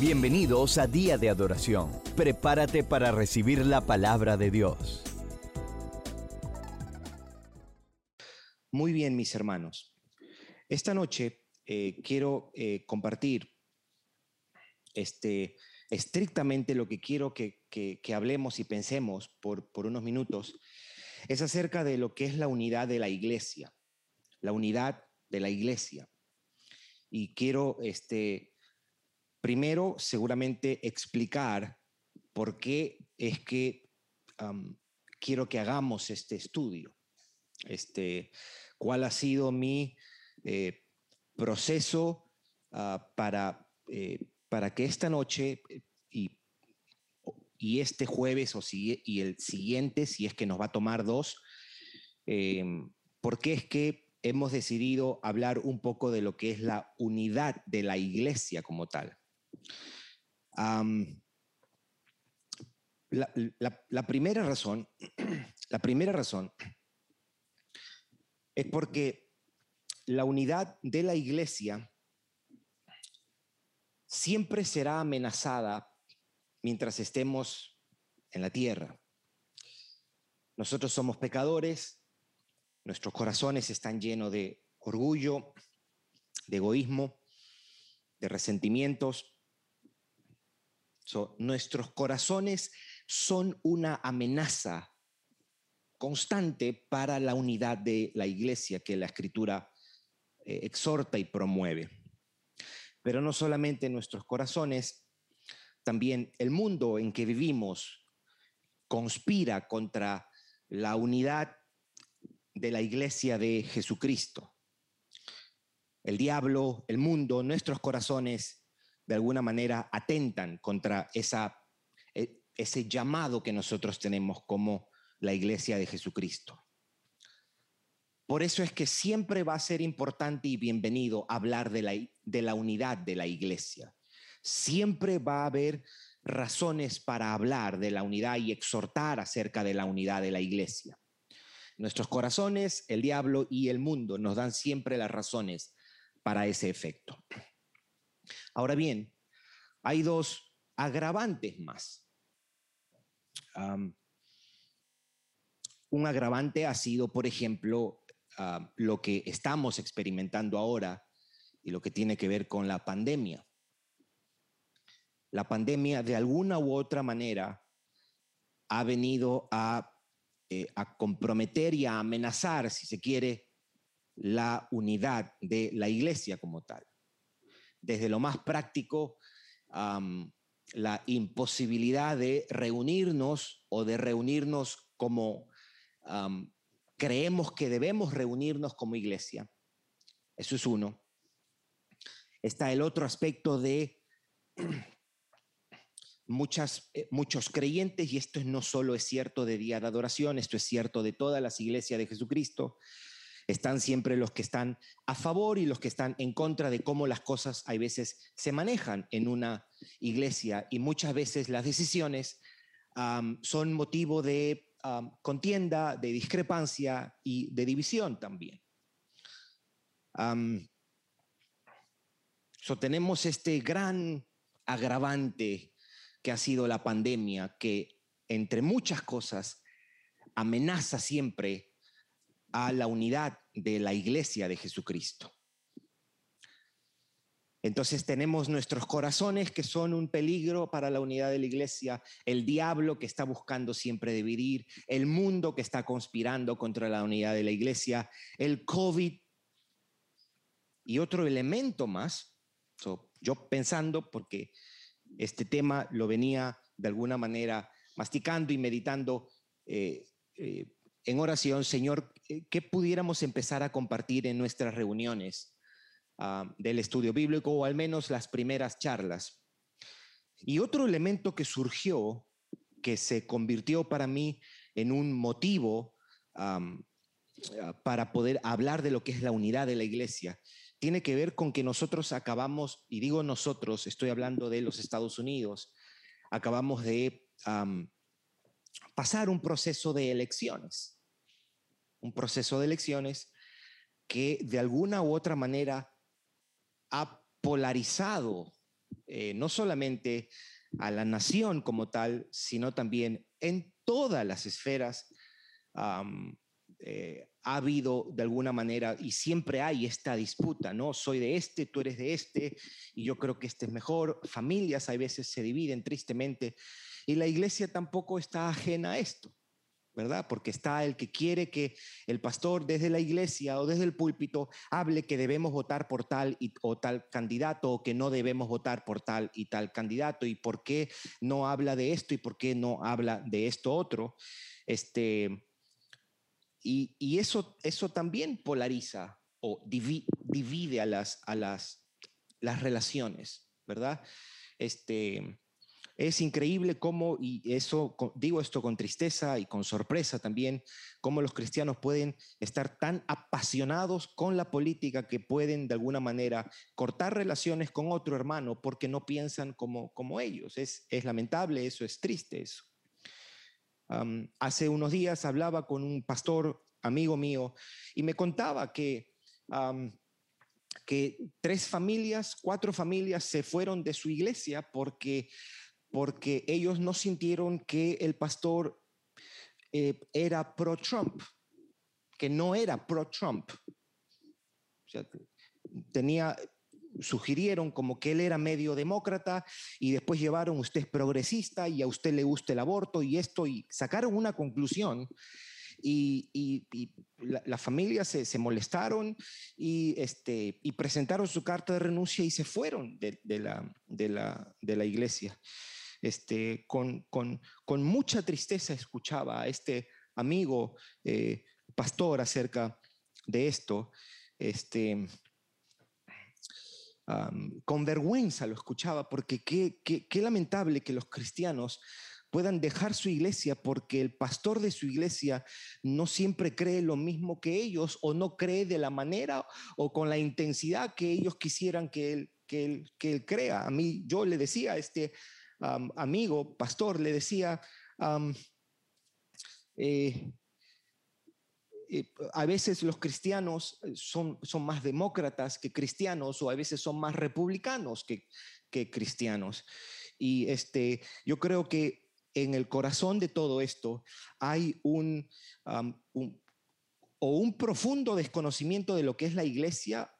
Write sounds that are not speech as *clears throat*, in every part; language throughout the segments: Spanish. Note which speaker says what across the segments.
Speaker 1: Bienvenidos a Día de Adoración. Prepárate para recibir la palabra de Dios.
Speaker 2: Muy bien, mis hermanos. Esta noche eh, quiero eh, compartir este, estrictamente lo que quiero que, que, hablemos y pensemos por, por unos minutos. Es acerca de lo que es la unidad de la iglesia. La unidad de la iglesia. Y quiero este, Primero, seguramente explicar por qué es que quiero que hagamos este estudio. Este, ¿Cuál ha sido mi eh, proceso ah, para, eh, para que esta noche y, y este jueves o y el siguiente, si es que nos va a tomar dos, em, por qué es que hemos decidido hablar un poco de lo que es la unidad de la iglesia como tal? La, primera razón, *clears throat* la primera razón es porque la unidad de la iglesia siempre será amenazada mientras estemos en la tierra. Nosotros somos pecadores, nuestros corazones están llenos de orgullo, de egoísmo, de resentimientos, nuestros corazones son una amenaza constante para la unidad de la iglesia que la escritura eh, exhorta y promueve. Pero no solamente nuestros corazones, también el mundo en que vivimos conspira contra la unidad de la iglesia de Jesucristo. El diablo, el mundo, nuestros corazones de alguna manera atentan contra e, ese llamado que nosotros tenemos como la iglesia de Jesucristo. Por eso es que siempre va a ser importante y bienvenido hablar de la, de la unidad de la iglesia. Siempre va a haber razones para hablar de la unidad y exhortar acerca de la unidad de la iglesia. Nuestros corazones, el diablo y el mundo nos dan siempre las razones para ese efecto. Ahora bien, hay dos agravantes más. un agravante ha sido, por ejemplo, lo que estamos experimentando ahora y lo que tiene que ver con la pandemia. La pandemia de alguna u otra manera ha venido a, eh, comprometer y a amenazar, si se quiere, la unidad de la iglesia como tal desde lo más práctico, la imposibilidad de reunirnos o de reunirnos como creemos que debemos reunirnos como iglesia. Eso es uno. Está el otro aspecto de *clears throat* eh, muchos creyentes, y esto no solo es cierto de día de adoración, esto es cierto de todas las iglesias de Jesucristo, están siempre los que están a favor y los que están en contra de cómo las cosas a veces se manejan en una iglesia y muchas veces las decisiones son motivo de contienda, de discrepancia y de división también. tenemos este gran agravante que ha sido la pandemia, que entre muchas cosas amenaza siempre a la unidad de la iglesia de Jesucristo. Entonces tenemos nuestros corazones que son un peligro para la unidad de la iglesia, el diablo que está buscando siempre dividir, el mundo que está conspirando contra la unidad de la iglesia, el COVID y otro elemento más. yo pensando, porque este tema lo venía de alguna manera masticando y meditando eh, eh, en oración, Señor, eh, ¿qué pudiéramos empezar a compartir en nuestras reuniones ah, del estudio bíblico o al menos las primeras charlas? Y otro elemento que surgió, que se convirtió para mí en un motivo ah, para poder hablar de lo que es la unidad de la iglesia, tiene que ver con que nosotros acabamos, y digo nosotros, estoy hablando de los Estados Unidos, acabamos de pasar un proceso de elecciones. Un proceso de elecciones que de alguna u otra manera ha polarizado eh, no solamente a la nación como tal, sino también en todas las esferas eh, ha habido de alguna manera y siempre hay esta disputa, ¿no? Soy de este, tú eres de este y yo creo que este es mejor. Familias a veces se dividen tristemente y la iglesia tampoco está ajena a esto. ¿verdad? Porque está el que quiere que el pastor desde la iglesia o desde el púlpito hable que debemos votar por tal y, o tal candidato o que no debemos votar por tal y tal candidato y por qué no habla de esto y por qué no habla de esto otro. Este, y, eso, eso también polariza o divide a las, a las, las relaciones, ¿verdad? Este, es increíble cómo, y eso digo esto con tristeza y con sorpresa también, cómo los cristianos pueden estar tan apasionados con la política que pueden de alguna manera cortar relaciones con otro hermano porque no piensan como, como ellos. Es, es lamentable, eso es triste. Eso. Hace unos días hablaba con un pastor amigo mío y me contaba que... que tres familias, cuatro familias se fueron de su iglesia porque porque ellos no sintieron que el pastor eh, era pro-Trump, que no era pro-Trump. tenía, sugirieron como que él era medio demócrata y después llevaron usted es progresista y a usted le gusta el aborto y esto y sacaron una conclusión y, la, familia se, molestaron y, este, y presentaron su carta de renuncia y se fueron de, la, de, la, de la iglesia este, con, mucha tristeza escuchaba a este amigo eh, pastor acerca de esto. Este, con vergüenza lo escuchaba porque qué, qué, lamentable que los cristianos puedan dejar su iglesia porque el pastor de su iglesia no siempre cree lo mismo que ellos o no cree de la manera o con la intensidad que ellos quisieran que él, que él, que él crea. A mí yo le decía a este amigo, pastor, le decía, eh, eh, a veces los cristianos son, son más demócratas que cristianos o a veces son más republicanos que, que cristianos. Y este, yo creo que en el corazón de todo esto hay un, un, o un profundo desconocimiento de lo que es la iglesia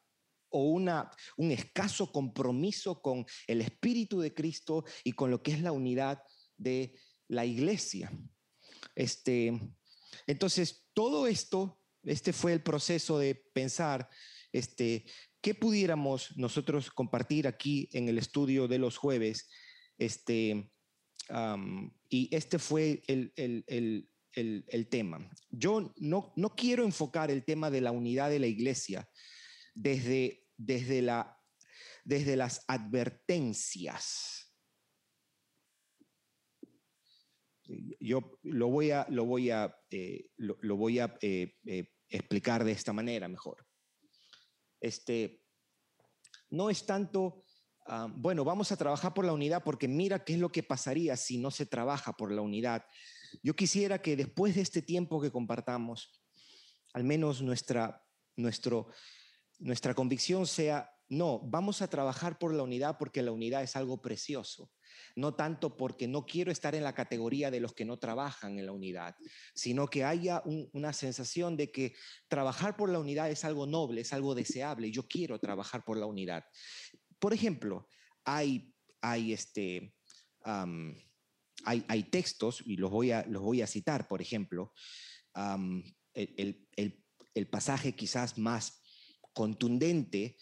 Speaker 2: o una, un escaso compromiso con el Espíritu de Cristo y con lo que es la unidad de la iglesia. Este, entonces, todo esto, este fue el proceso de pensar, este, ¿qué pudiéramos nosotros compartir aquí en el estudio de los jueves? Este, y este fue el, el, el, el, tema. Yo no, no quiero enfocar el tema de la unidad de la iglesia desde desde, la, desde las advertencias. Yo lo voy a, lo voy a, eh, lo, voy a eh, eh, explicar de esta manera mejor. Este, no es tanto, ah, bueno, vamos a trabajar por la unidad porque mira qué es lo que pasaría si no se trabaja por la unidad. Yo quisiera que después de este tiempo que compartamos, al menos nuestra, nuestro, nuestra convicción sea, no, vamos a trabajar por la unidad porque la unidad es algo precioso, no tanto porque no quiero estar en la categoría de los que no trabajan en la unidad, sino que haya una sensación de que trabajar por la unidad es algo noble, es algo deseable, yo quiero trabajar por la unidad. Por ejemplo, hay, hay, este, hay, hay, textos, y los voy a, los voy a citar, por ejemplo, el, el, el pasaje quizás más contundente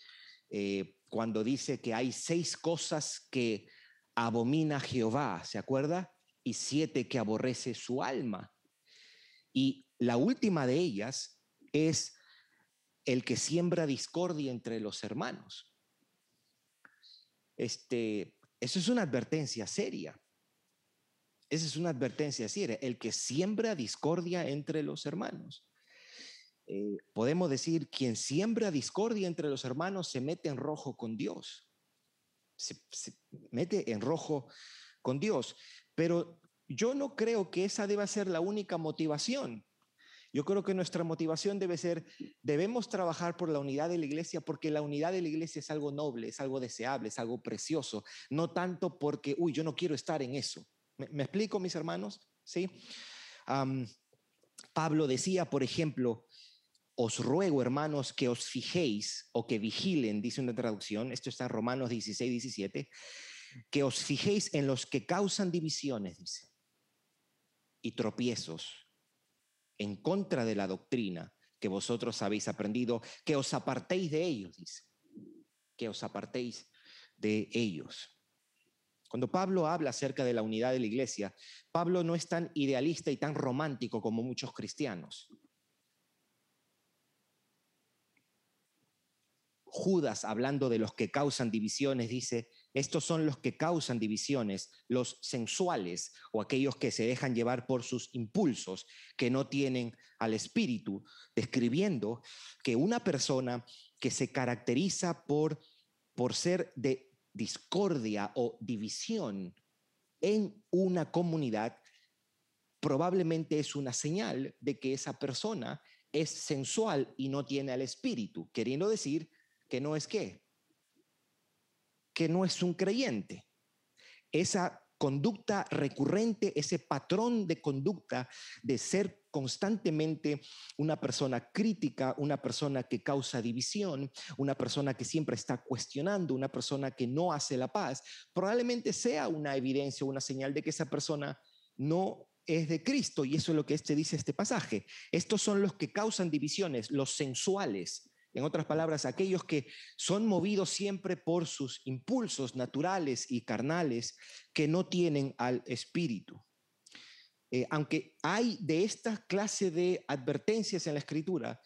Speaker 2: eh, cuando dice que hay seis cosas que abomina Jehová, ¿se acuerda? Y siete que aborrece su alma. Y la última de ellas es el que siembra discordia entre los hermanos. Este, eso es una advertencia seria. Esa es una advertencia seria, el que siembra discordia entre los hermanos. Eh, podemos decir, quien siembra discordia entre los hermanos se mete en rojo con Dios. Se, mete en rojo con Dios. Pero yo no creo que esa deba ser la única motivación. Yo creo que nuestra motivación debe ser, debemos trabajar por la unidad de la iglesia porque la unidad de la iglesia es algo noble, es algo deseable, es algo precioso, no tanto porque, uy, yo no quiero estar en eso. ¿Me, explico, mis hermanos? ¿Sí? Pablo decía, por ejemplo, os ruego, hermanos, que os fijéis o que vigilen, dice una traducción, esto está en Romanos 16, 17, que os fijéis en los que causan divisiones, dice, y tropiezos en contra de la doctrina que vosotros habéis aprendido, que os apartéis de ellos, dice, que os apartéis de ellos. Cuando Pablo habla acerca de la unidad de la iglesia, Pablo no es tan idealista y tan romántico como muchos cristianos. Judas, hablando de los que causan divisiones, dice, estos son los que causan divisiones, los sensuales o aquellos que se dejan llevar por sus impulsos, que no tienen al espíritu, describiendo que una persona que se caracteriza por, por ser de discordia o división en una comunidad, probablemente es una señal de que esa persona es sensual y no tiene al espíritu, queriendo decir que no es qué, que no es un creyente. Esa conducta recurrente, ese patrón de conducta de ser constantemente una persona crítica, una persona que causa división, una persona que siempre está cuestionando, una persona que no hace la paz, probablemente sea una evidencia, una señal de que esa persona no es de Cristo. Y eso es lo que este dice este pasaje. Estos son los que causan divisiones, los sensuales, en otras palabras, aquellos que son movidos siempre por sus impulsos naturales y carnales que no tienen al Espíritu. Eh, aunque hay de esta clase de advertencias en la Escritura,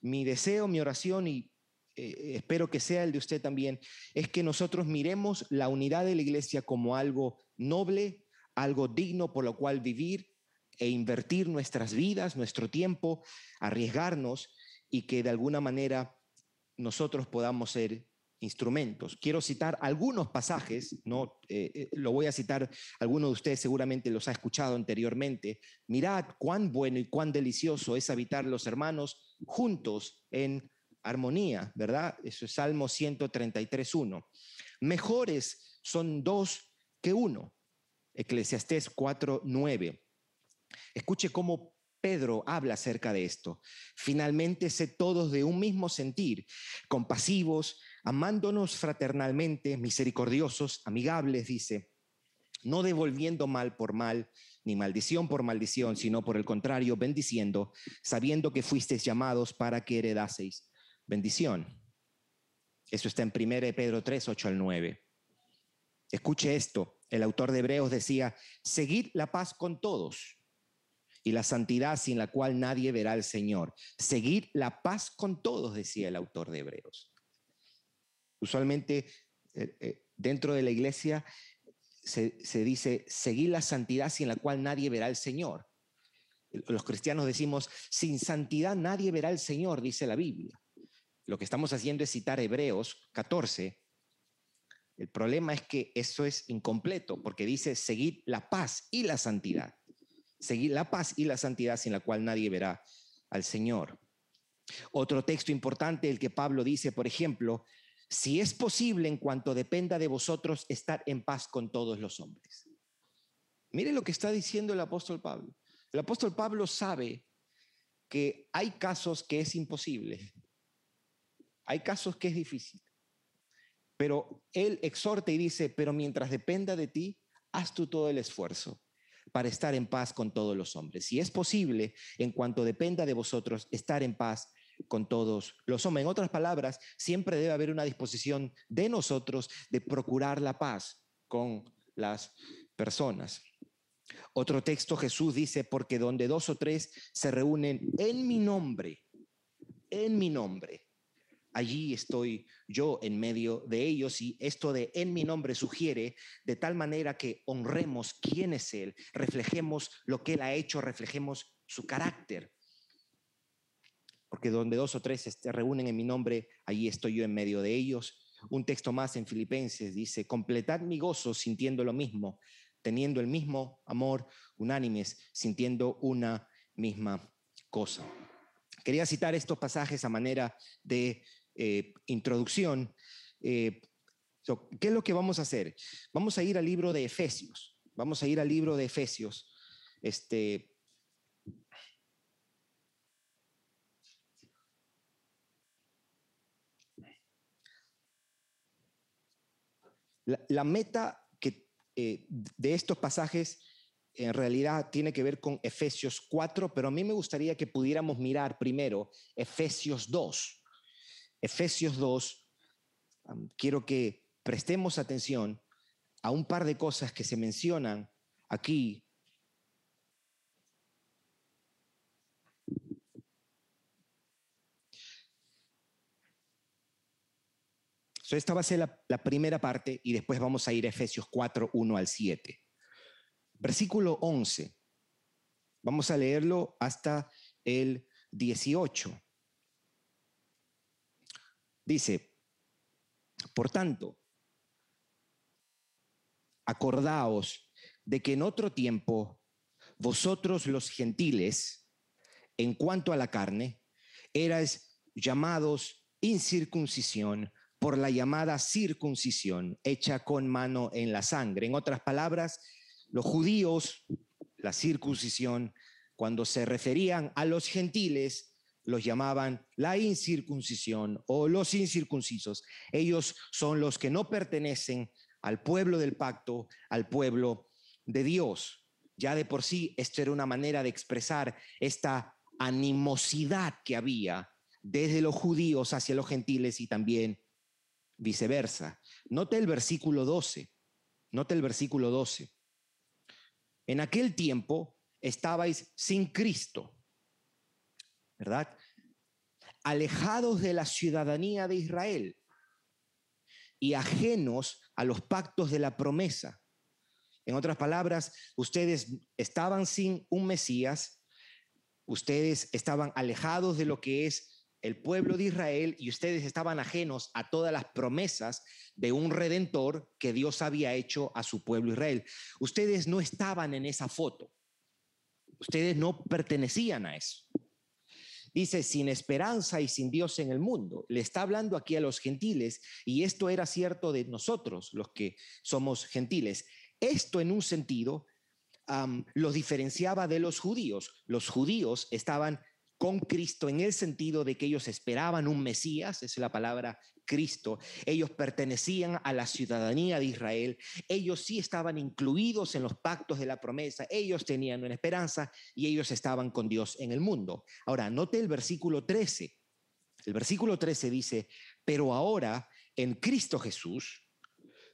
Speaker 2: mi deseo, mi oración y eh, espero que sea el de usted también, es que nosotros miremos la unidad de la iglesia como algo noble, algo digno por lo cual vivir e invertir nuestras vidas, nuestro tiempo, arriesgarnos y que de alguna manera nosotros podamos ser instrumentos. Quiero citar algunos pasajes, no eh, eh, lo voy a citar, alguno de ustedes seguramente los ha escuchado anteriormente. Mirad cuán bueno y cuán delicioso es habitar los hermanos juntos en armonía, ¿verdad? Eso es Salmo 133.1. Mejores son dos que uno. Eclesiastés 4.9. Escuche cómo Pedro habla acerca de esto. Finalmente, sé todos de un mismo sentir, compasivos, amándonos fraternalmente, misericordiosos, amigables, dice, no devolviendo mal por mal, ni maldición por maldición, sino por el contrario, bendiciendo, sabiendo que fuisteis llamados para que heredaseis bendición. Eso está en 1 Pedro 3, 8 al 9. Escuche esto, el autor de Hebreos decía, seguid la paz con todos y la santidad sin la cual nadie verá al Señor. Seguir la paz con todos, decía el autor de Hebreos. Usualmente eh, eh, dentro de la iglesia se, dice, seguir la santidad sin la cual nadie verá al Señor. Los cristianos decimos, sin santidad nadie verá al Señor, dice la Biblia. Lo que estamos haciendo es citar Hebreos 14. El problema es que eso es incompleto, porque dice seguir la paz y la santidad seguir la paz y la santidad sin la cual nadie verá al Señor. Otro texto importante, el que Pablo dice, por ejemplo, si es posible en cuanto dependa de vosotros estar en paz con todos los hombres. Mire lo que está diciendo el apóstol Pablo. El apóstol Pablo sabe que hay casos que es imposible, hay casos que es difícil, pero él exhorta y dice, pero mientras dependa de ti, haz tú todo el esfuerzo para estar en paz con todos los hombres. Si es posible, en cuanto dependa de vosotros, estar en paz con todos los hombres. En otras palabras, siempre debe haber una disposición de nosotros de procurar la paz con las personas. Otro texto Jesús dice, porque donde dos o tres se reúnen en mi nombre, en mi nombre, allí estoy yo en medio de ellos y esto de en mi nombre sugiere de tal manera que honremos quién es Él, reflejemos lo que Él ha hecho, reflejemos su carácter. Porque donde dos o tres se reúnen en mi nombre, allí estoy yo en medio de ellos. Un texto más en Filipenses dice, completad mi gozo sintiendo lo mismo, teniendo el mismo amor, unánimes, sintiendo una misma cosa. Quería citar estos pasajes a manera de eh, introducción. Eh, ¿Qué es lo que vamos a hacer? Vamos a ir al libro de Efesios. Vamos a ir al libro de Efesios. Este, la, meta eh, de estos pasajes en realidad tiene que ver con Efesios 4, pero a mí me gustaría que pudiéramos mirar primero Efesios 2. Efesios 2, quiero que prestemos atención a un par de cosas que se mencionan aquí. esta va a ser la, la, primera parte y después vamos a ir a Efesios 4, 1 al 7. Versículo 11. Vamos a leerlo hasta el 18. Dice, por tanto, acordaos de que en otro tiempo vosotros los gentiles, en cuanto a la carne, erais llamados incircuncisión por la llamada circuncisión hecha con mano en la sangre. En otras palabras, los judíos, la circuncisión, cuando se referían a los gentiles, los llamaban la incircuncisión o los incircuncisos. Ellos son los que no pertenecen al pueblo del pacto, al pueblo de Dios. Ya de por sí, esto era una manera de expresar esta animosidad que había desde los judíos hacia los gentiles y también viceversa. Note el versículo 12. Note el versículo 12. En aquel tiempo estabais sin Cristo, ¿verdad? Alejados de la ciudadanía de Israel y ajenos a los pactos de la promesa. En otras palabras, ustedes estaban sin un Mesías, ustedes estaban alejados de lo que es el pueblo de Israel y ustedes estaban ajenos a todas las promesas de un redentor que Dios había hecho a su pueblo Israel. Ustedes no estaban en esa foto. Ustedes no pertenecían a eso. Dice, sin esperanza y sin Dios en el mundo. Le está hablando aquí a los gentiles y esto era cierto de nosotros, los que somos gentiles. Esto en un sentido los diferenciaba de los judíos. Los judíos estaban con Cristo en el sentido de que ellos esperaban un Mesías, es la palabra Cristo, ellos pertenecían a la ciudadanía de Israel, ellos sí estaban incluidos en los pactos de la promesa, ellos tenían una esperanza y ellos estaban con Dios en el mundo. Ahora, note el versículo 13. El versículo 13 dice, pero ahora en Cristo Jesús,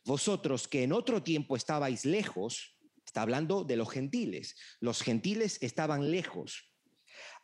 Speaker 2: vosotros que en otro tiempo estabais lejos, está hablando de los gentiles, los gentiles estaban lejos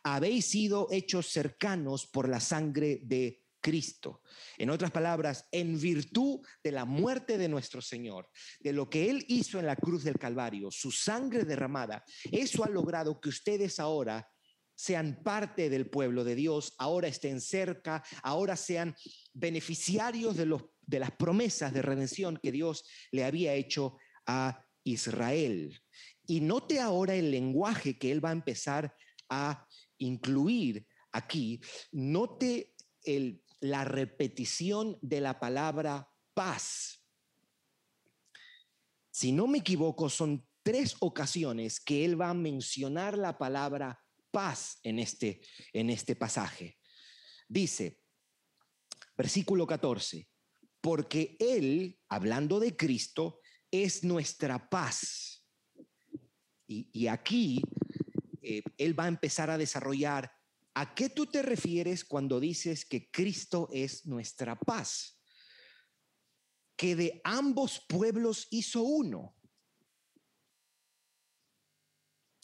Speaker 2: habéis sido hechos cercanos por la sangre de Cristo. En otras palabras, en virtud de la muerte de nuestro Señor, de lo que Él hizo en la cruz del Calvario, su sangre derramada, eso ha logrado que ustedes ahora sean parte del pueblo de Dios, ahora estén cerca, ahora sean beneficiarios de, los, de las promesas de redención que Dios le había hecho a Israel. Y note ahora el lenguaje que Él va a empezar a incluir aquí, note el, la repetición de la palabra paz. Si no me equivoco, son tres ocasiones que él va a mencionar la palabra paz en este, en este pasaje. Dice, versículo 14, porque él, hablando de Cristo, es nuestra paz. Y, y aquí eh, él va a empezar a desarrollar a qué tú te refieres cuando dices que Cristo es nuestra paz, que de ambos pueblos hizo uno.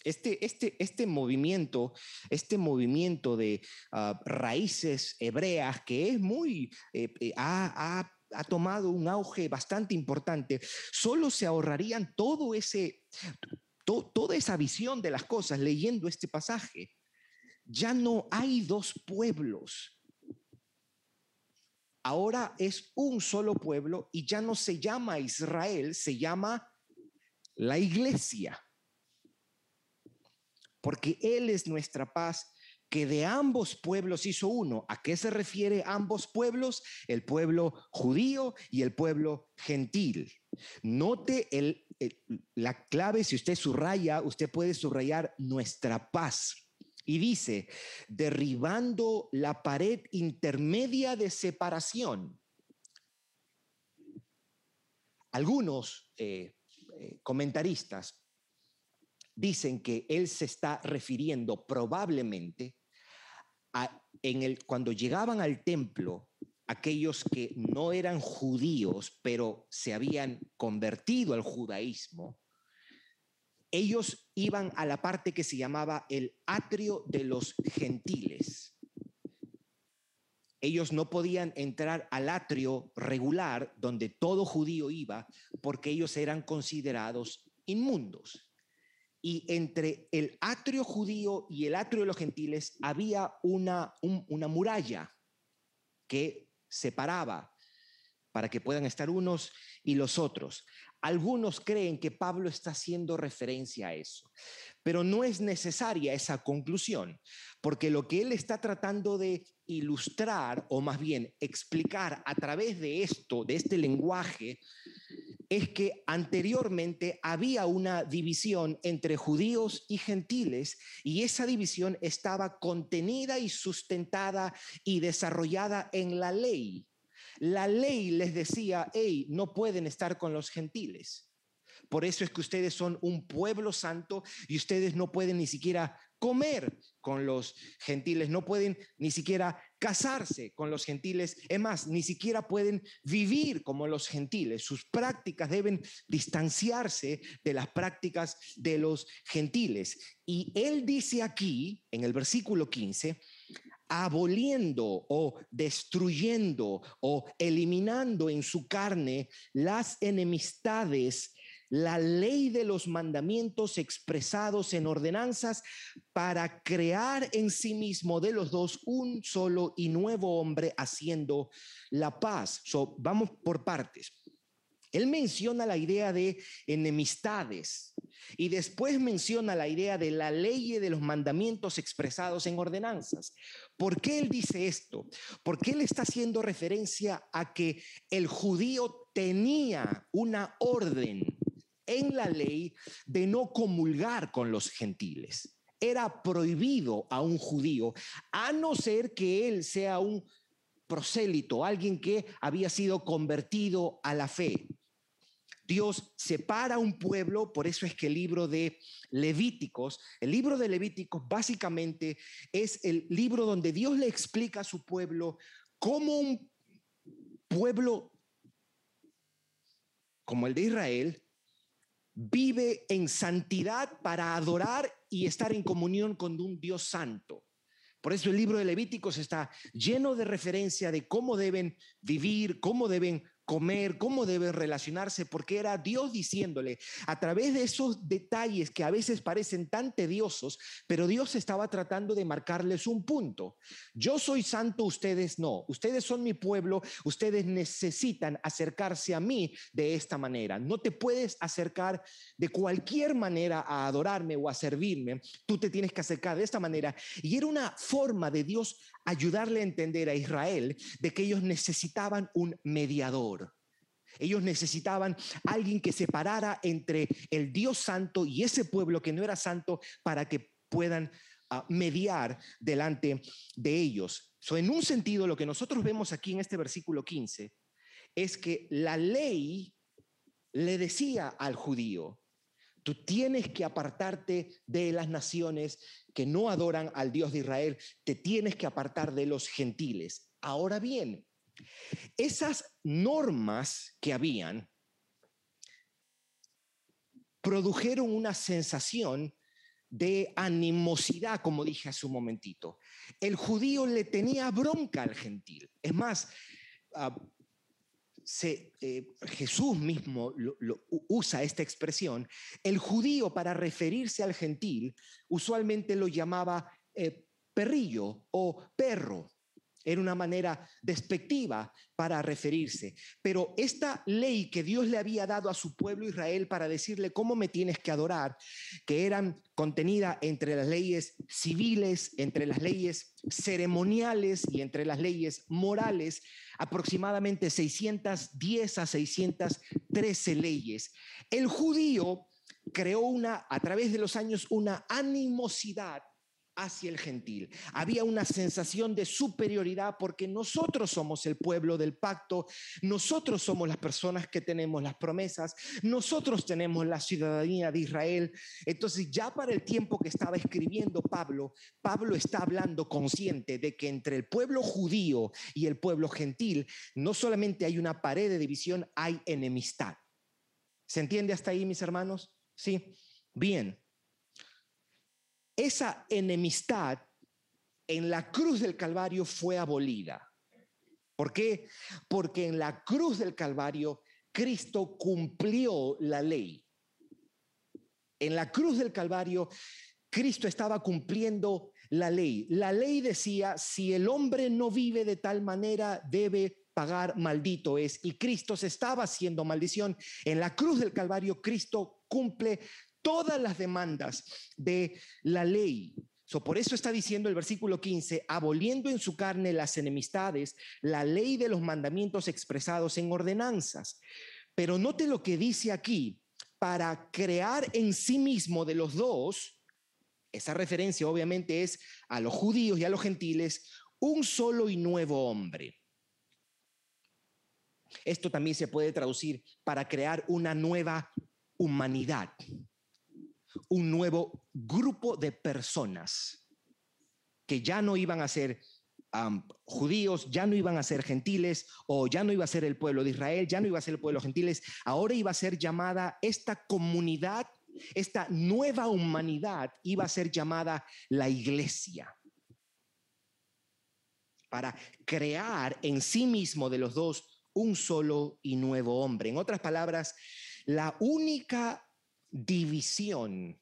Speaker 2: Este, este, este movimiento, este movimiento de ah, raíces hebreas que es muy, eh, eh, ha, ha tomado un auge bastante importante, solo se ahorrarían todo ese, toda esa visión de las cosas leyendo este pasaje. Ya no hay dos pueblos. Ahora es un solo pueblo y ya no se llama Israel, se llama la iglesia. Porque Él es nuestra paz que de ambos pueblos hizo uno. ¿A qué se refiere ambos pueblos? El pueblo judío y el pueblo gentil. Note el, la clave, si usted subraya, usted puede subrayar nuestra paz. Y dice, derribando la pared intermedia de separación. Algunos eh, eh, comentaristas dicen que él se está refiriendo probablemente a, en el, cuando llegaban al templo aquellos que no eran judíos, pero se habían convertido al judaísmo, ellos iban a la parte que se llamaba el atrio de los gentiles. Ellos no podían entrar al atrio regular donde todo judío iba porque ellos eran considerados inmundos y entre el atrio judío y el atrio de los gentiles había una, una muralla que separaba para que puedan estar unos y los otros. Algunos creen que Pablo está haciendo referencia a eso, pero no es necesaria esa conclusión, porque lo que él está tratando de ilustrar, o más bien explicar a través de esto, de este lenguaje, es que anteriormente había una división entre judíos y gentiles y esa división estaba contenida y sustentada y desarrollada en la ley. La ley les decía, hey, no pueden estar con los gentiles. Por eso es que ustedes son un pueblo santo y ustedes no pueden ni siquiera comer con los gentiles, no pueden ni siquiera casarse con los gentiles, es más, ni siquiera pueden vivir como los gentiles. Sus prácticas deben distanciarse de las prácticas de los gentiles. Y él dice aquí, en el versículo 15, aboliendo o destruyendo o eliminando en su carne las enemistades la ley de los mandamientos expresados en ordenanzas para crear en sí mismo de los dos un solo y nuevo hombre haciendo la paz. vamos por partes. Él menciona la idea de enemistades y después menciona la idea de la ley de los mandamientos expresados en ordenanzas. ¿Por qué él dice esto? Porque él está haciendo referencia a que el judío tenía una orden en la ley de no comulgar con los gentiles. Era prohibido a un judío, a no ser que él sea un prosélito, alguien que había sido convertido a la fe. Dios separa un pueblo, por eso es que el libro de Levíticos, el libro de Levíticos básicamente es el libro donde Dios le explica a su pueblo cómo un pueblo como el de Israel vive en santidad para adorar y estar en comunión con un Dios santo. Por eso el libro de Levíticos está lleno de referencia de cómo deben vivir, cómo deben comer, cómo debe relacionarse, porque era Dios diciéndole a través de esos detalles que a veces parecen tan tediosos, pero Dios estaba tratando de marcarles un punto. Yo soy santo, ustedes no. Ustedes son mi pueblo, ustedes necesitan acercarse a mí de esta manera. No te puedes acercar de cualquier manera a adorarme o a servirme. Tú te tienes que acercar de esta manera. Y era una forma de Dios ayudarle a entender a Israel de que ellos necesitaban un mediador. Ellos necesitaban alguien que separara entre el Dios santo y ese pueblo que no era santo para que puedan ah, mediar delante de ellos. So, en un sentido, lo que nosotros vemos aquí en este versículo 15 es que la ley le decía al judío, tú tienes que apartarte de las naciones que no adoran al Dios de Israel, te tienes que apartar de los gentiles. Ahora bien, esas normas que habían produjeron una sensación de animosidad, como dije hace un momentito. El judío le tenía bronca al gentil. Es más, ah, eh, Jesús mismo usa esta expresión, el judío para referirse al gentil usualmente lo llamaba eh, perrillo o perro. Era una manera despectiva para referirse. Pero esta ley que Dios le había dado a su pueblo Israel para decirle cómo me tienes que adorar, que eran contenida entre las leyes civiles, entre las leyes ceremoniales y entre las leyes morales, aproximadamente 610 a 613 leyes. El judío creó una, a través de los años, una animosidad hacia el gentil. Había una sensación de superioridad porque nosotros somos el pueblo del pacto, nosotros somos las personas que tenemos las promesas, nosotros tenemos la ciudadanía de Israel. Entonces ya para el tiempo que estaba escribiendo Pablo, Pablo está hablando consciente de que entre el pueblo judío y el pueblo gentil no solamente hay una pared de división, hay enemistad. ¿Se entiende hasta ahí, mis hermanos? Sí. Bien esa enemistad en la cruz del Calvario fue abolida. ¿Por qué? Porque en la cruz del Calvario Cristo cumplió la ley. En la cruz del Calvario Cristo estaba cumpliendo la ley. La ley decía, si el hombre no vive de tal manera, debe pagar, maldito es. Y Cristo se estaba haciendo maldición. En la cruz del Calvario, Cristo cumple todas las demandas de la ley. por eso está diciendo el versículo 15, aboliendo en su carne las enemistades, la ley de los mandamientos expresados en ordenanzas. Pero note lo que dice aquí, para crear en sí mismo de los dos, esa referencia obviamente es a los judíos y a los gentiles, un solo y nuevo hombre. Esto también se puede traducir para crear una nueva humanidad un nuevo grupo de personas que ya no iban a ser judíos, ya no iban a ser gentiles o ya no iba a ser el pueblo de Israel, ya no iba a ser el pueblo gentiles, ahora iba a ser llamada esta comunidad, esta nueva humanidad iba a ser llamada la iglesia para crear en sí mismo de los dos un solo y nuevo hombre. En otras palabras, la única división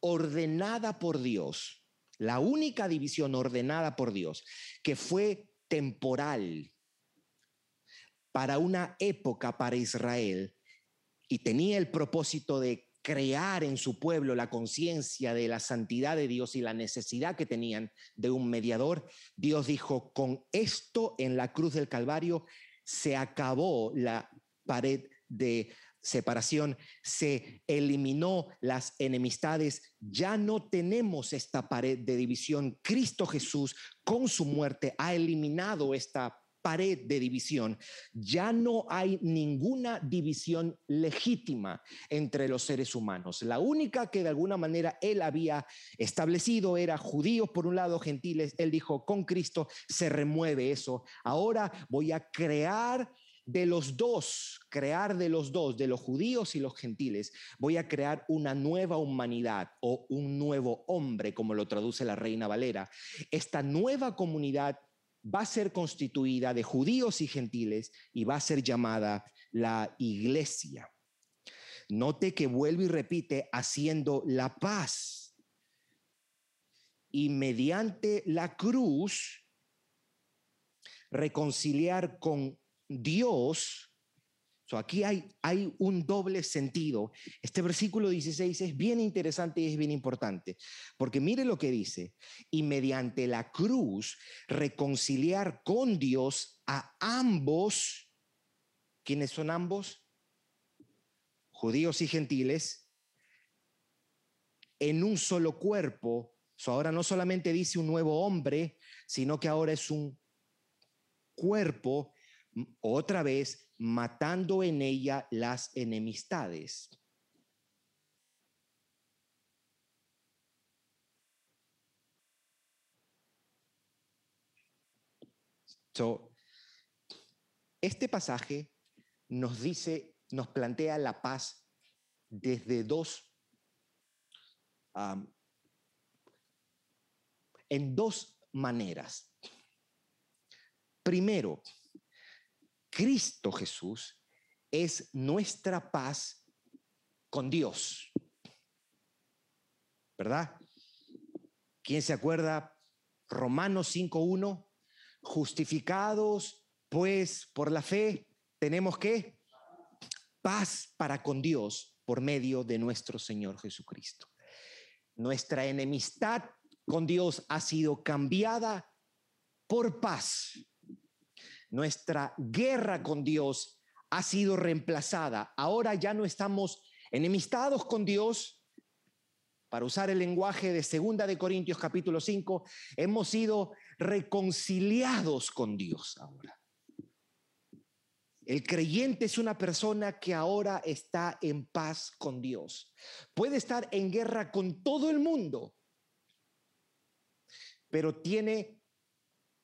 Speaker 2: ordenada por Dios, la única división ordenada por Dios, que fue temporal para una época para Israel y tenía el propósito de crear en su pueblo la conciencia de la santidad de Dios y la necesidad que tenían de un mediador, Dios dijo, con esto en la cruz del Calvario se acabó la pared de separación, se eliminó las enemistades, ya no tenemos esta pared de división. Cristo Jesús con su muerte ha eliminado esta pared de división. Ya no hay ninguna división legítima entre los seres humanos. La única que de alguna manera él había establecido era judíos por un lado, gentiles. Él dijo, con Cristo se remueve eso. Ahora voy a crear de los dos, crear de los dos, de los judíos y los gentiles, voy a crear una nueva humanidad o un nuevo hombre, como lo traduce la Reina Valera. Esta nueva comunidad va a ser constituida de judíos y gentiles y va a ser llamada la iglesia. Note que vuelve y repite haciendo la paz. Y mediante la cruz, reconciliar con Dios, aquí hay, un doble sentido. Este versículo 16 es bien interesante y es bien importante, porque mire lo que dice, y mediante la cruz reconciliar con Dios a ambos, ¿quiénes son ambos? Judíos y gentiles, en un solo cuerpo. ahora no solamente dice un nuevo hombre, sino que ahora es un cuerpo otra vez matando en ella las enemistades. este pasaje nos dice, nos plantea la paz desde dos, en dos maneras. Primero, Cristo Jesús es nuestra paz con Dios. ¿Verdad? ¿Quién se acuerda? Romanos 5.1. justificados pues por la fe, tenemos que paz para con Dios por medio de nuestro Señor Jesucristo. Nuestra enemistad con Dios ha sido cambiada por paz. Nuestra guerra con Dios ha sido reemplazada. Ahora ya no estamos enemistados con Dios. Para usar el lenguaje de Segunda de Corintios capítulo 5, hemos sido reconciliados con Dios ahora. El creyente es una persona que ahora está en paz con Dios. Puede estar en guerra con todo el mundo, pero tiene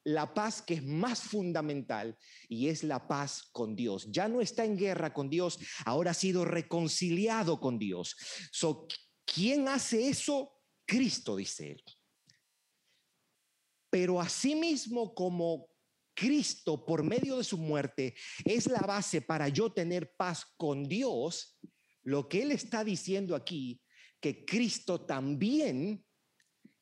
Speaker 2: la paz que es más fundamental y es la paz con Dios. Ya no está en guerra con Dios, ahora ha sido reconciliado con Dios. So, ¿Quién hace eso? Cristo, dice él. Pero asimismo como Cristo, por medio de su muerte, es la base para yo tener paz con Dios, lo que él está diciendo aquí, que Cristo también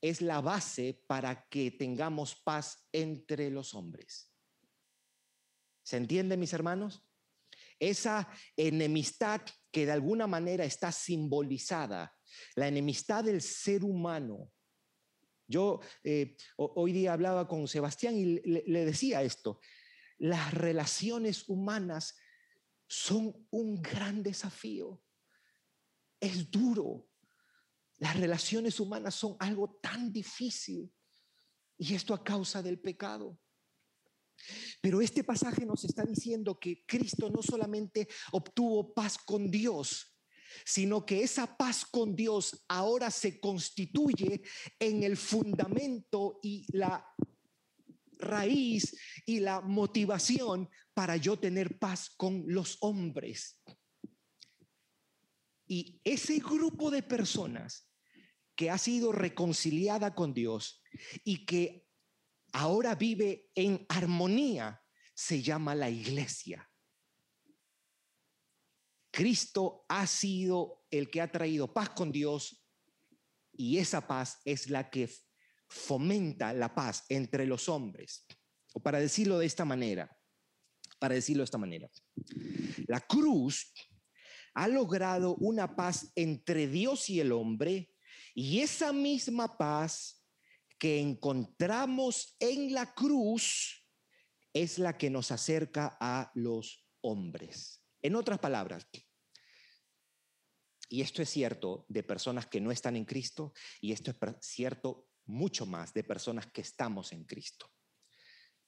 Speaker 2: es la base para que tengamos paz entre los hombres. ¿Se entiende, mis hermanos? Esa enemistad que de alguna manera está simbolizada, la enemistad del ser humano. Yo eh, hoy día hablaba con Sebastián y le decía esto, las relaciones humanas son un gran desafío. Es duro, las relaciones humanas son algo tan difícil y esto a causa del pecado. Pero este pasaje nos está diciendo que Cristo no solamente obtuvo paz con Dios, sino que esa paz con Dios ahora se constituye en el fundamento y la raíz y la motivación para yo tener paz con los hombres. Y ese grupo de personas que ha sido reconciliada con Dios y que ahora vive en armonía, se llama la iglesia. Cristo ha sido el que ha traído paz con Dios y esa paz es la que fomenta la paz entre los hombres. O para decirlo de esta manera, para decirlo de esta manera, la cruz ha logrado una paz entre Dios y el hombre y esa misma paz que encontramos en la cruz es la que nos acerca a los hombres. En otras palabras, y esto es cierto de personas que no están en Cristo, y esto es cierto mucho más de personas que estamos en Cristo.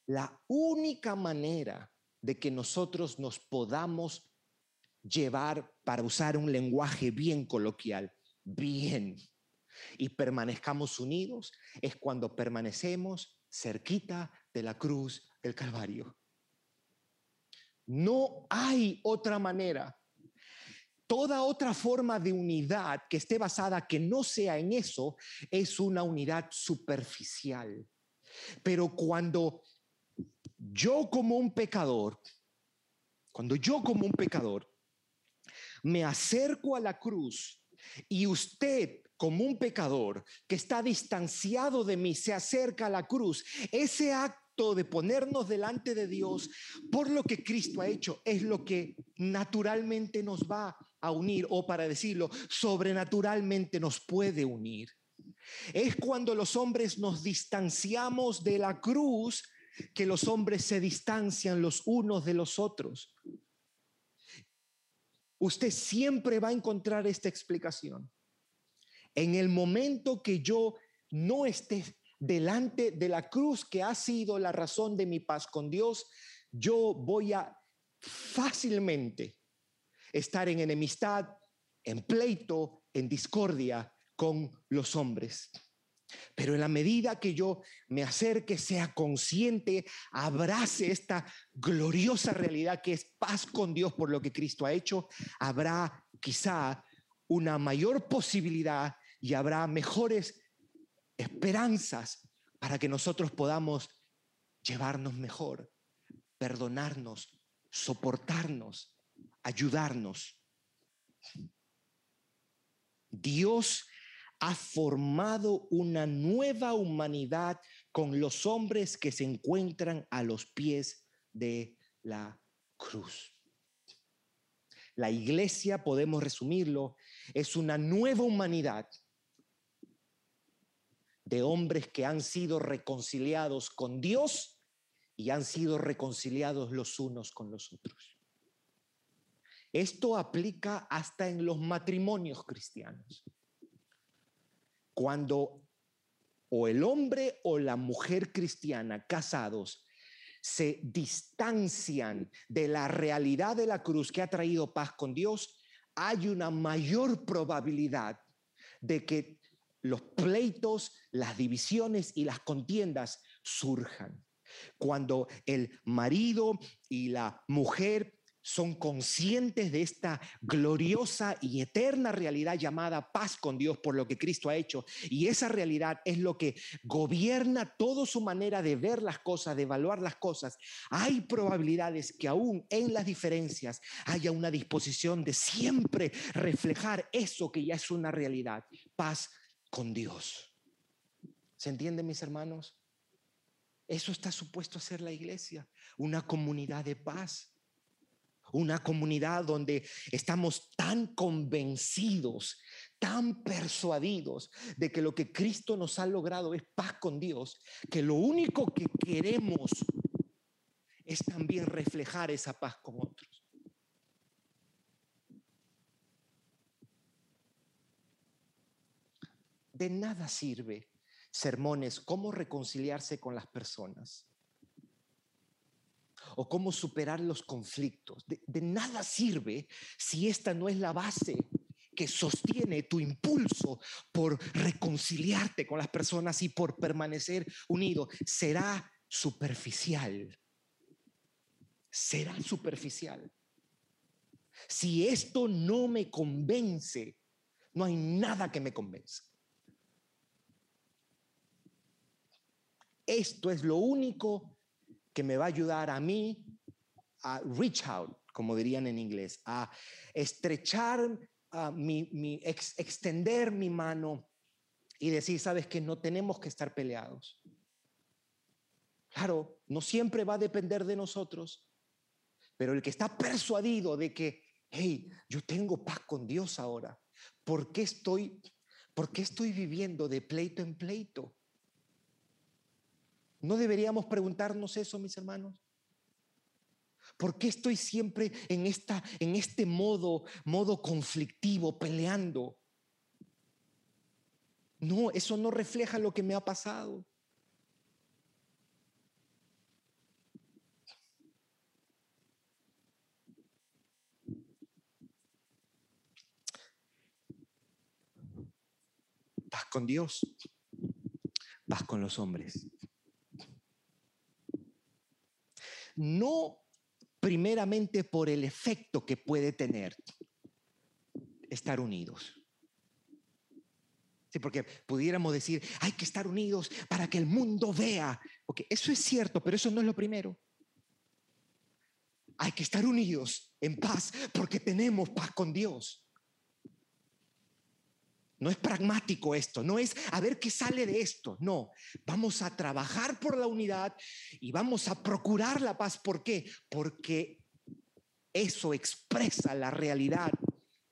Speaker 2: La única manera de que nosotros nos podamos llevar, para usar un lenguaje bien coloquial, bien y permanezcamos unidos es cuando permanecemos cerquita de la cruz del Calvario. No hay otra manera. Toda otra forma de unidad que esté basada que no sea en eso es una unidad superficial. Pero cuando yo como un pecador, cuando yo como un pecador me acerco a la cruz y usted como un pecador que está distanciado de mí, se acerca a la cruz, ese acto de ponernos delante de Dios por lo que Cristo ha hecho es lo que naturalmente nos va a unir o para decirlo, sobrenaturalmente nos puede unir. Es cuando los hombres nos distanciamos de la cruz que los hombres se distancian los unos de los otros. Usted siempre va a encontrar esta explicación. En el momento que yo no esté delante de la cruz que ha sido la razón de mi paz con Dios, yo voy a fácilmente estar en enemistad, en pleito, en discordia con los hombres. Pero en la medida que yo me acerque, sea consciente, abrace esta gloriosa realidad que es paz con Dios por lo que Cristo ha hecho, habrá quizá una mayor posibilidad y habrá mejores esperanzas para que nosotros podamos llevarnos mejor, perdonarnos, soportarnos, ayudarnos. Dios ha formado una nueva humanidad con los hombres que se encuentran a los pies de la cruz. La iglesia, podemos resumirlo, es una nueva humanidad de hombres que han sido reconciliados con Dios y han sido reconciliados los unos con los otros. Esto aplica hasta en los matrimonios cristianos. Cuando o el hombre o la mujer cristiana casados se distancian de la realidad de la cruz que ha traído paz con Dios, hay una mayor probabilidad de que los pleitos, las divisiones y las contiendas surjan. Cuando el marido y la mujer son conscientes de esta gloriosa y eterna realidad llamada paz con Dios por lo que Cristo ha hecho. Y esa realidad es lo que gobierna toda su manera de ver las cosas, de evaluar las cosas. Hay probabilidades que aún en las diferencias haya una disposición de siempre reflejar eso que ya es una realidad, paz con Dios. ¿Se entiende, mis hermanos? Eso está supuesto a ser la iglesia, una comunidad de paz una comunidad donde estamos tan convencidos, tan persuadidos de que lo que Cristo nos ha logrado es paz con Dios, que lo único que queremos es también reflejar esa paz con otros. De nada sirve sermones, cómo reconciliarse con las personas o cómo superar los conflictos. De, nada sirve si esta no es la base que sostiene tu impulso por reconciliarte con las personas y por permanecer unido. Será superficial. Será superficial. Si esto no me convence, no hay nada que me convenza. Esto es lo único que me va a ayudar a mí a reach out, como dirían en inglés, a estrechar, mi, extender mi mano y decir, sabes que no tenemos que estar peleados. Claro, no siempre va a depender de nosotros, pero el que está persuadido de que, hey, yo tengo paz con Dios ahora, ¿por qué estoy, por qué estoy viviendo de pleito en pleito? ¿No deberíamos preguntarnos eso, mis hermanos? ¿Por qué estoy siempre en, esta, en este modo, modo conflictivo, peleando? No, eso no refleja lo que me ha pasado. Paz con Dios, paz con los hombres. No primeramente por el efecto que puede tener estar unidos. Sí, porque pudiéramos decir, hay que estar unidos para que el mundo vea. Porque eso es cierto, pero eso no es lo primero. Hay que estar unidos en paz porque tenemos paz con Dios. No es pragmático esto, no es a ver qué sale de esto, no. Vamos a trabajar por la unidad y vamos a procurar la paz. ¿Por qué? Porque eso expresa la realidad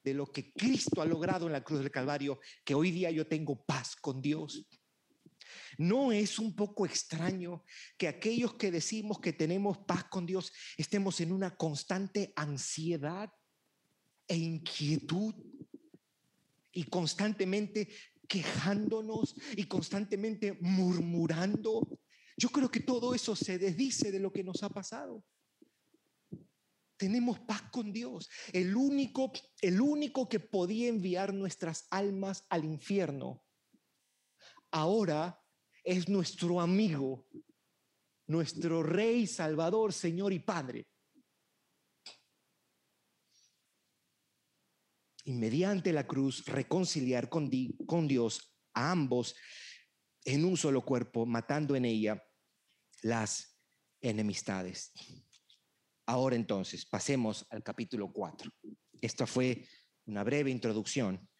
Speaker 2: de lo que Cristo ha logrado en la cruz del Calvario, que hoy día yo tengo paz con Dios. ¿No es un poco extraño que aquellos que decimos que tenemos paz con Dios estemos en una constante ansiedad e inquietud y constantemente quejándonos y constantemente murmurando. Yo creo que todo eso se desdice de lo que nos ha pasado. Tenemos paz con Dios. El único, el único que podía enviar nuestras almas al infierno, ahora es nuestro amigo, nuestro Rey, Salvador, Señor y Padre. Y mediante la cruz reconciliar con, con Dios a ambos en un solo cuerpo, matando en ella las enemistades. Ahora entonces, pasemos al capítulo 4. Esta fue una breve introducción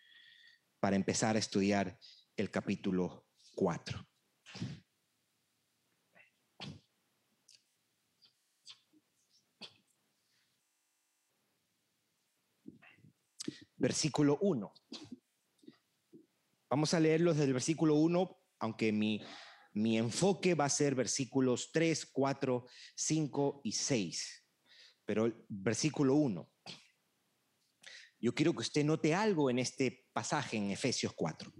Speaker 2: para empezar a estudiar el capítulo 4. Versículo 1. Vamos a leerlos del versículo 1, aunque mi, mi enfoque va a ser versículos 3, 4, 5 y 6. Pero el versículo 1. Yo quiero que usted note algo en este pasaje en Efesios 4.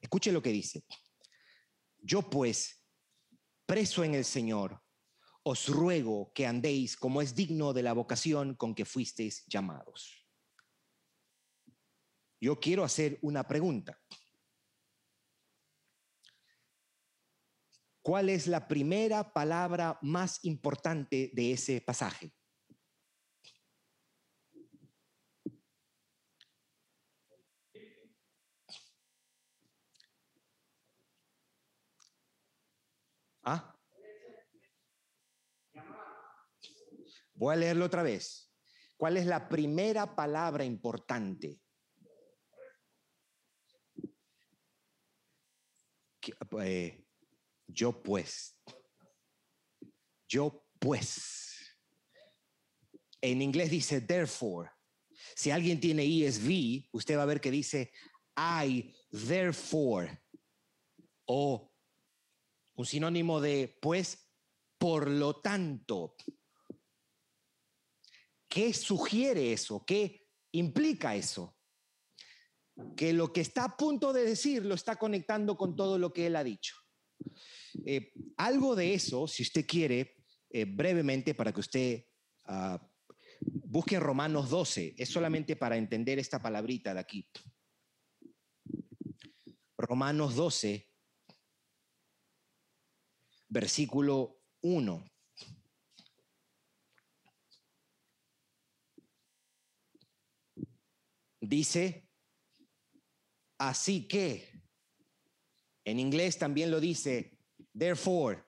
Speaker 2: Escuche lo que dice. Yo pues, preso en el Señor, os ruego que andéis como es digno de la vocación con que fuisteis llamados. Yo quiero hacer una pregunta. ¿Cuál es la primera palabra más importante de ese pasaje? ¿Ah? Voy a leerlo otra vez. ¿Cuál es la primera palabra importante? Eh, yo pues. Yo pues. En inglés dice therefore. Si alguien tiene ESV, usted va a ver que dice I therefore. O un sinónimo de pues, por lo tanto. ¿Qué sugiere eso? ¿Qué implica eso? Que lo que está a punto de decir lo está conectando con todo lo que él ha dicho. Eh, algo de eso, si usted quiere, eh, brevemente para que usted uh, busque Romanos 12, es solamente para entender esta palabrita de aquí. Romanos 12, versículo 1. Dice, así que, en inglés también lo dice, therefore,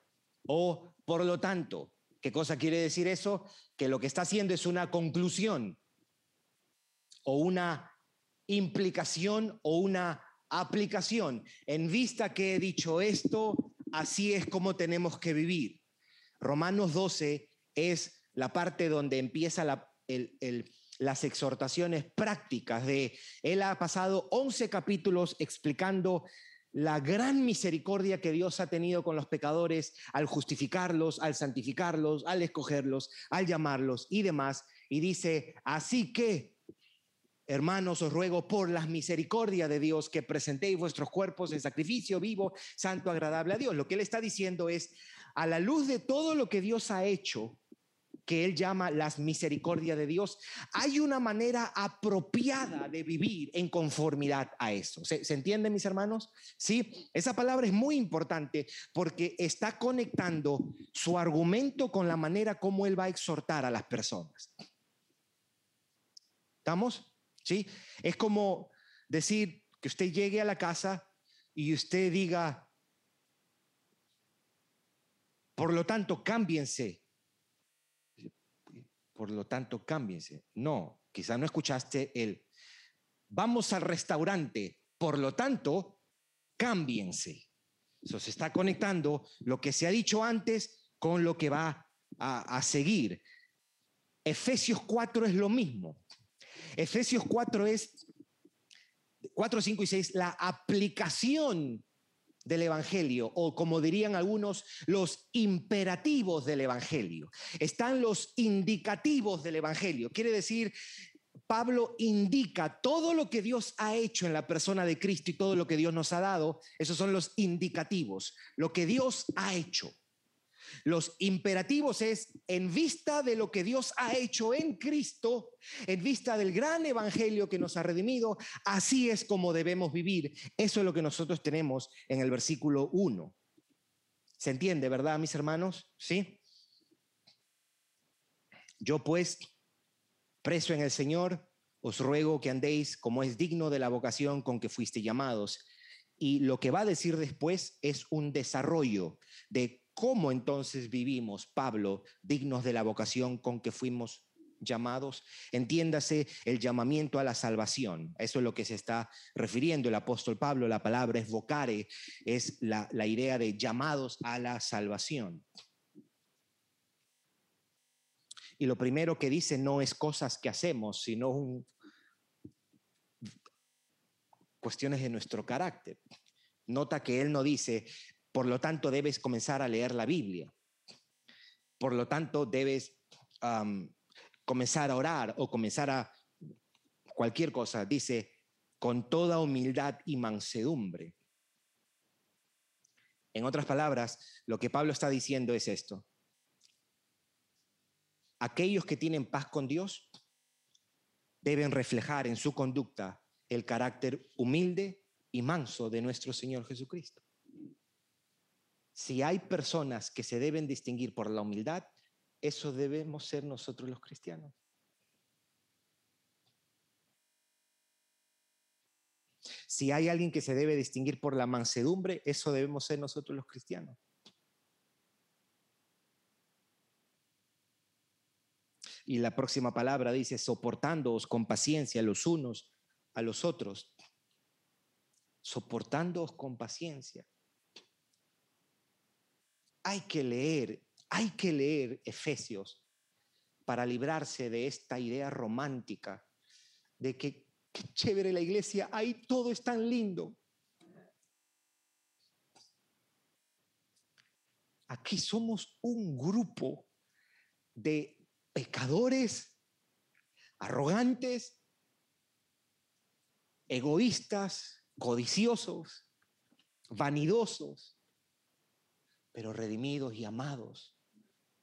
Speaker 2: o por lo tanto. ¿Qué cosa quiere decir eso? Que lo que está haciendo es una conclusión o una implicación o una aplicación. En vista que he dicho esto, así es como tenemos que vivir. Romanos 12 es la parte donde empieza las exhortaciones prácticas de, él ha pasado 11 capítulos explicando la gran misericordia que Dios ha tenido con los pecadores al justificarlos, al santificarlos, al escogerlos, al llamarlos y demás. Y dice, así que, hermanos, os ruego por la misericordia de Dios que presentéis vuestros cuerpos en sacrificio vivo, santo, agradable a Dios. Lo que él está diciendo es, a la luz de todo lo que Dios ha hecho, que él llama las misericordias de Dios, hay una manera apropiada de vivir en conformidad a eso. ¿Se, ¿Se, entiende, mis hermanos? Sí, esa palabra es muy importante porque está conectando su argumento con la manera como él va a exhortar a las personas. ¿Estamos? Sí, es como decir que usted llegue a la casa y usted diga, por lo tanto, cámbiense por lo tanto cámbiense. No, quizá no escuchaste el, vamos al restaurante, por lo tanto, cámbiense. Eso se está conectando lo que se ha dicho antes con lo que va a, a seguir. Efesios 4 es lo mismo. Efesios 4 es 4, 5 y 6, la aplicación del Evangelio, o como dirían algunos, los imperativos del Evangelio. Están los indicativos del Evangelio. Quiere decir, Pablo indica todo lo que Dios ha hecho en la persona de Cristo y todo lo que Dios nos ha dado. Esos son los indicativos, lo que Dios ha hecho. Los imperativos es en vista de lo que Dios ha hecho en Cristo, en vista del gran evangelio que nos ha redimido, así es como debemos vivir. Eso es lo que nosotros tenemos en el versículo 1. ¿Se entiende, verdad, mis hermanos? ¿Sí? Yo pues, preso en el Señor, os ruego que andéis como es digno de la vocación con que fuiste llamados. Y lo que va a decir después es un desarrollo de ¿Cómo entonces vivimos, Pablo, dignos de la vocación con que fuimos llamados? Entiéndase el llamamiento a la salvación. Eso es lo que se está refiriendo el apóstol Pablo. La palabra es vocare, es la, idea de llamados a la salvación. Y lo primero que dice no es cosas que hacemos, sino cuestiones de nuestro carácter. Nota que él no dice, por lo tanto debes comenzar a leer la Biblia. Por lo tanto debes comenzar a orar o comenzar a cualquier cosa. Dice, con toda humildad y mansedumbre. En otras palabras, lo que Pablo está diciendo es esto. Aquellos que tienen paz con Dios deben reflejar en su conducta el carácter humilde y manso de nuestro Señor Jesucristo. Si hay personas que se deben distinguir por la humildad, eso debemos ser nosotros los cristianos. Si hay alguien que se debe distinguir por la mansedumbre, eso debemos ser nosotros los cristianos. Y la próxima palabra dice, soportándoos con paciencia los unos a los otros. Soportándoos con paciencia. Hay que leer, hay que leer Efesios para librarse de esta idea romántica de que qué chévere la iglesia, ahí todo es tan lindo. Aquí somos un grupo de pecadores, arrogantes, egoístas, codiciosos, vanidosos, pero redimidos y amados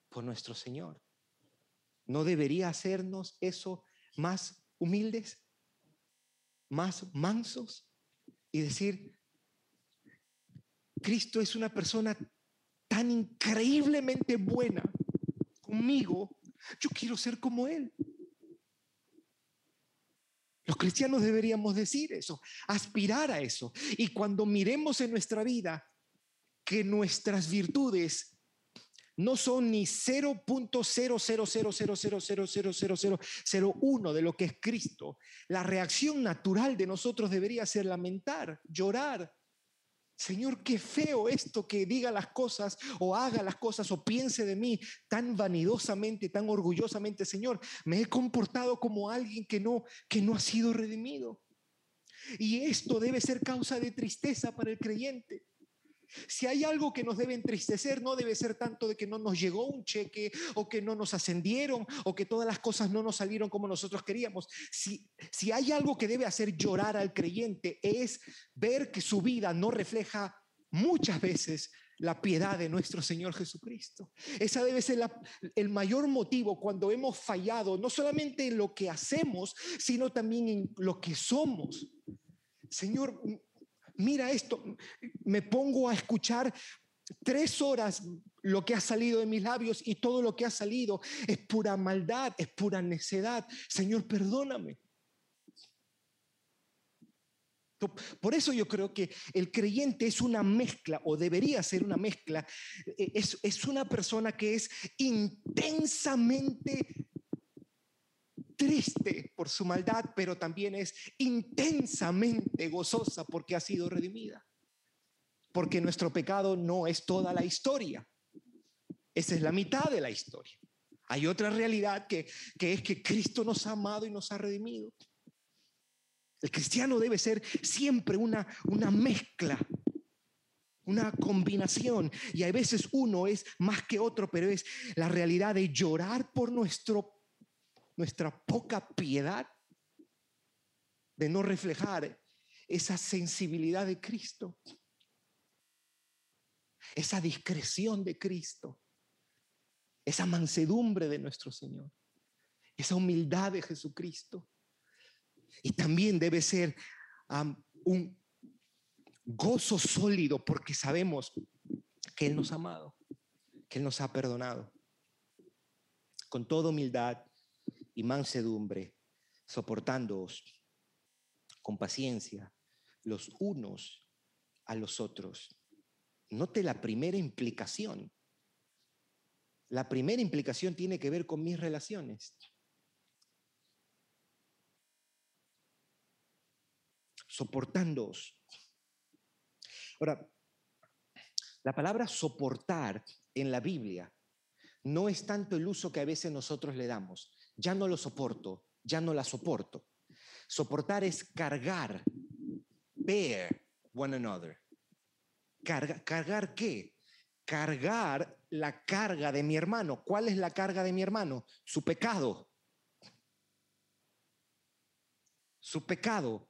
Speaker 2: por nuestro Señor. ¿No debería hacernos eso más humildes, más mansos y decir, Cristo es una persona tan increíblemente buena conmigo yo quiero ser como Él. Los cristianos deberíamos decir eso, aspirar a eso. Y cuando miremos en nuestra vida que nuestras virtudes no son ni 0.000000001 de lo que es Cristo, la reacción natural de nosotros debería ser lamentar, llorar, Señor, qué feo esto que diga las cosas o haga las cosas o piense de mí tan vanidosamente, tan orgullosamente, Señor, me he comportado como alguien que no que no ha sido redimido. Y esto debe ser causa de tristeza para el creyente. Si hay algo que nos debe entristecer, no debe ser tanto de que no nos llegó un cheque o que no nos ascendieron o que todas las cosas no nos salieron como nosotros queríamos. Si, si hay algo que debe hacer llorar al creyente es ver que su vida no refleja muchas veces la piedad de nuestro Señor Jesucristo. Esa debe ser el mayor motivo cuando hemos fallado, no solamente en lo que hacemos, sino también en lo que somos. Señor, mira esto, me pongo a escuchar tres horas lo que ha salido de mis labios y todo lo que ha salido es pura maldad, es pura necedad. Señor, perdóname. Por eso yo creo que el creyente es una mezcla, o debería ser una mezcla, es, es una persona que es intensamente triste por su maldad, pero también es intensamente gozosa porque ha sido redimida. Porque nuestro pecado no es toda la historia. Esa es la mitad de la historia. Hay otra realidad que, es que Cristo nos ha amado y nos ha redimido. El cristiano debe ser siempre una, una mezcla, una combinación. Y a veces uno es más que otro, pero es la realidad de llorar por nuestro nuestra poca piedad de no reflejar esa sensibilidad de Cristo, esa discreción de Cristo, esa mansedumbre de nuestro Señor, esa humildad de Jesucristo. Y también debe ser un gozo sólido porque sabemos que Él nos ha amado, que Él nos ha perdonado. Con toda humildad y mansedumbre, soportándoos con paciencia los unos a los otros. Note la primera implicación. La primera implicación tiene que ver con mis relaciones. Soportándoos. Ahora, la palabra soportar en la Biblia no es tanto el uso que a veces nosotros le damos ya no lo soporto, ya no la soporto. Soportar es cargar bear one another. Carga, ¿Cargar qué? Cargar la carga de mi hermano. ¿Cuál es la carga de mi hermano? Su pecado. Su pecado.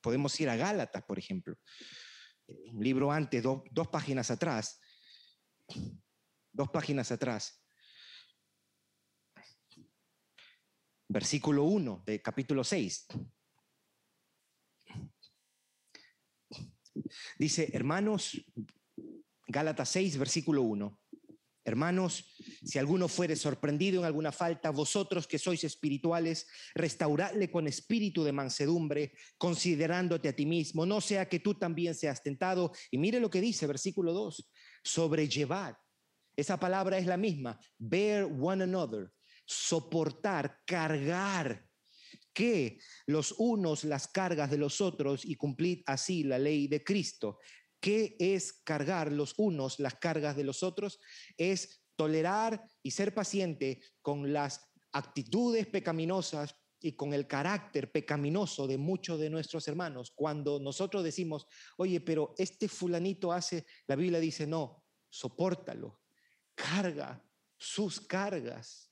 Speaker 2: Podemos ir a Gálatas, por ejemplo. Un libro antes, dos páginas atrás. Dos páginas atrás. Versículo 1 de capítulo 6. Dice, hermanos, Gálatas 6, versículo 1. Hermanos, si alguno fuere sorprendido en alguna falta, vosotros que sois espirituales, restauradle con espíritu de mansedumbre, considerándote a ti mismo, no sea que tú también seas tentado. Y mire lo que dice versículo 2, sobrellevad. Esa palabra es la misma, bear one another, soportar, cargar que los unos las cargas de los otros y cumplid así la ley de Cristo. ¿Qué es cargar los unos las cargas de los otros? Es tolerar y ser paciente con las actitudes pecaminosas y con el carácter pecaminoso de muchos de nuestros hermanos. Cuando nosotros decimos, oye, pero este fulanito hace, la Biblia dice, no, sopórtalo, carga sus cargas.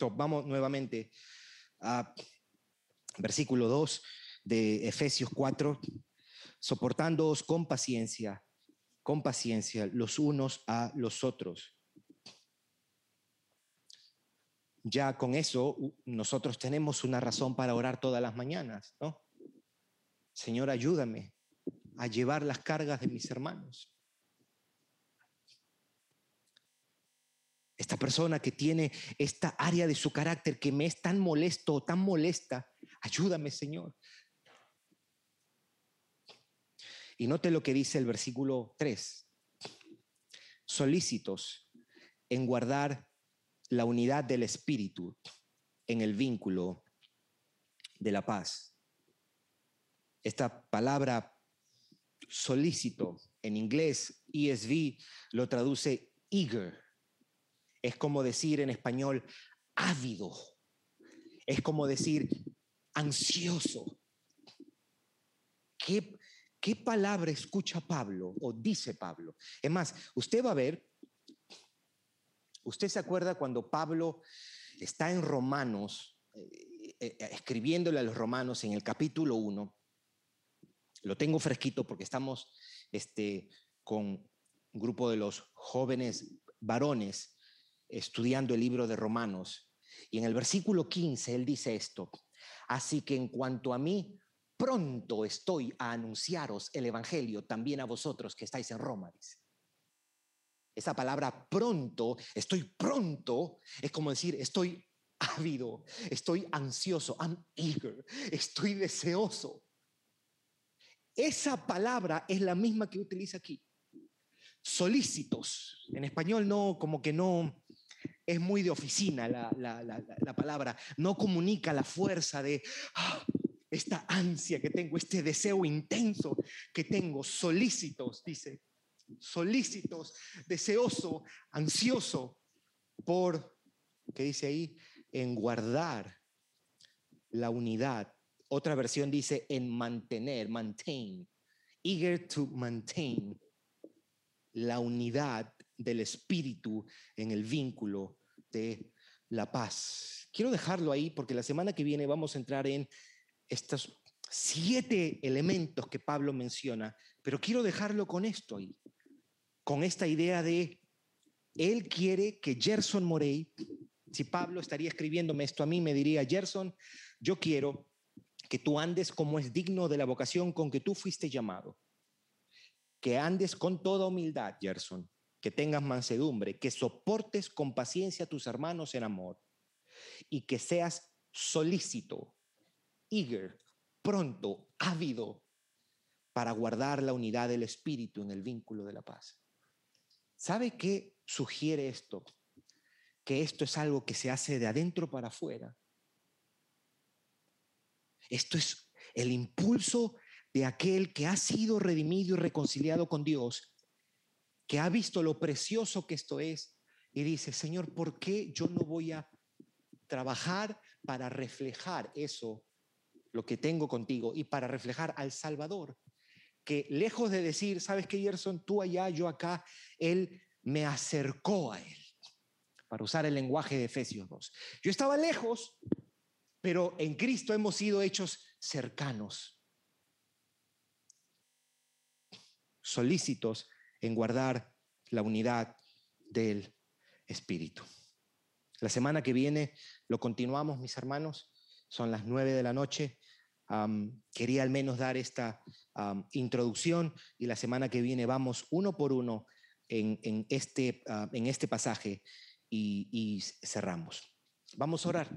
Speaker 2: Vamos nuevamente a versículo 2 de Efesios 4, soportándoos con paciencia, con paciencia los unos a los otros. Ya con eso nosotros tenemos una razón para orar todas las mañanas, ¿no? Señor, ayúdame a llevar las cargas de mis hermanos. Esta persona que tiene esta área de su carácter que me es tan molesto o tan molesta, ayúdame Señor. Y note lo que dice el versículo 3. Solícitos en guardar la unidad del espíritu en el vínculo de la paz. Esta palabra solícito en inglés, ESV, lo traduce eager es como decir en español ávido. Es como decir ansioso. ¿Qué, ¿Qué palabra escucha Pablo o dice Pablo? Es más, usted va a ver, usted se acuerda cuando Pablo está en Romanos, eh, eh, escribiéndole a los romanos en el capítulo 1, lo tengo fresquito porque estamos este, con un grupo de los jóvenes varones estudiando el libro de Romanos. Y en el versículo 15 él dice esto, así que en cuanto a mí, pronto estoy a anunciaros el Evangelio también a vosotros que estáis en Roma, dice. Esa palabra pronto, estoy pronto, es como decir, estoy ávido, estoy ansioso, I'm eager, estoy deseoso. Esa palabra es la misma que utiliza aquí. Solícitos. En español no, como que no, es muy de oficina la, palabra, no comunica la fuerza de ah, esta ansia que tengo, este deseo intenso que tengo, solícitos, dice, solícitos, deseoso, ansioso por, ¿qué dice ahí? En guardar la unidad. Otra versión dice en mantener, maintain, eager to maintain la unidad del espíritu en el vínculo de la paz. Quiero dejarlo ahí porque la semana que viene vamos a entrar en estos siete elementos que Pablo menciona, pero quiero dejarlo con esto ahí, con esta idea de, él quiere que Gerson Morey, si Pablo estaría escribiéndome esto a mí, me diría, Gerson, yo quiero que tú andes como es digno de la vocación con que tú fuiste llamado, que andes con toda humildad, Gerson, que tengas mansedumbre, que soportes con paciencia a tus hermanos en amor y que seas solícito, eager, pronto, ávido para guardar la unidad del espíritu en el vínculo de la paz. ¿Sabe qué sugiere esto? Que esto es algo que se hace de adentro para afuera. Esto es el impulso de aquel que ha sido redimido y reconciliado con Dios, que ha visto lo precioso que esto es y dice, Señor, ¿por qué yo no voy a trabajar para reflejar eso, lo que tengo contigo, y para reflejar al Salvador? Que lejos de decir, ¿sabes qué, Gerson? Tú allá, yo acá, Él me acercó a Él, para usar el lenguaje de Efesios 2. Yo estaba lejos, pero en Cristo hemos sido hechos cercanos, solícitos en guardar la unidad del Espíritu. La semana que viene lo continuamos, mis hermanos. Son las nueve de la noche. quería al menos dar esta introducción y la semana que viene vamos uno por uno en, este, ah, en este pasaje y, y cerramos. Vamos a orar.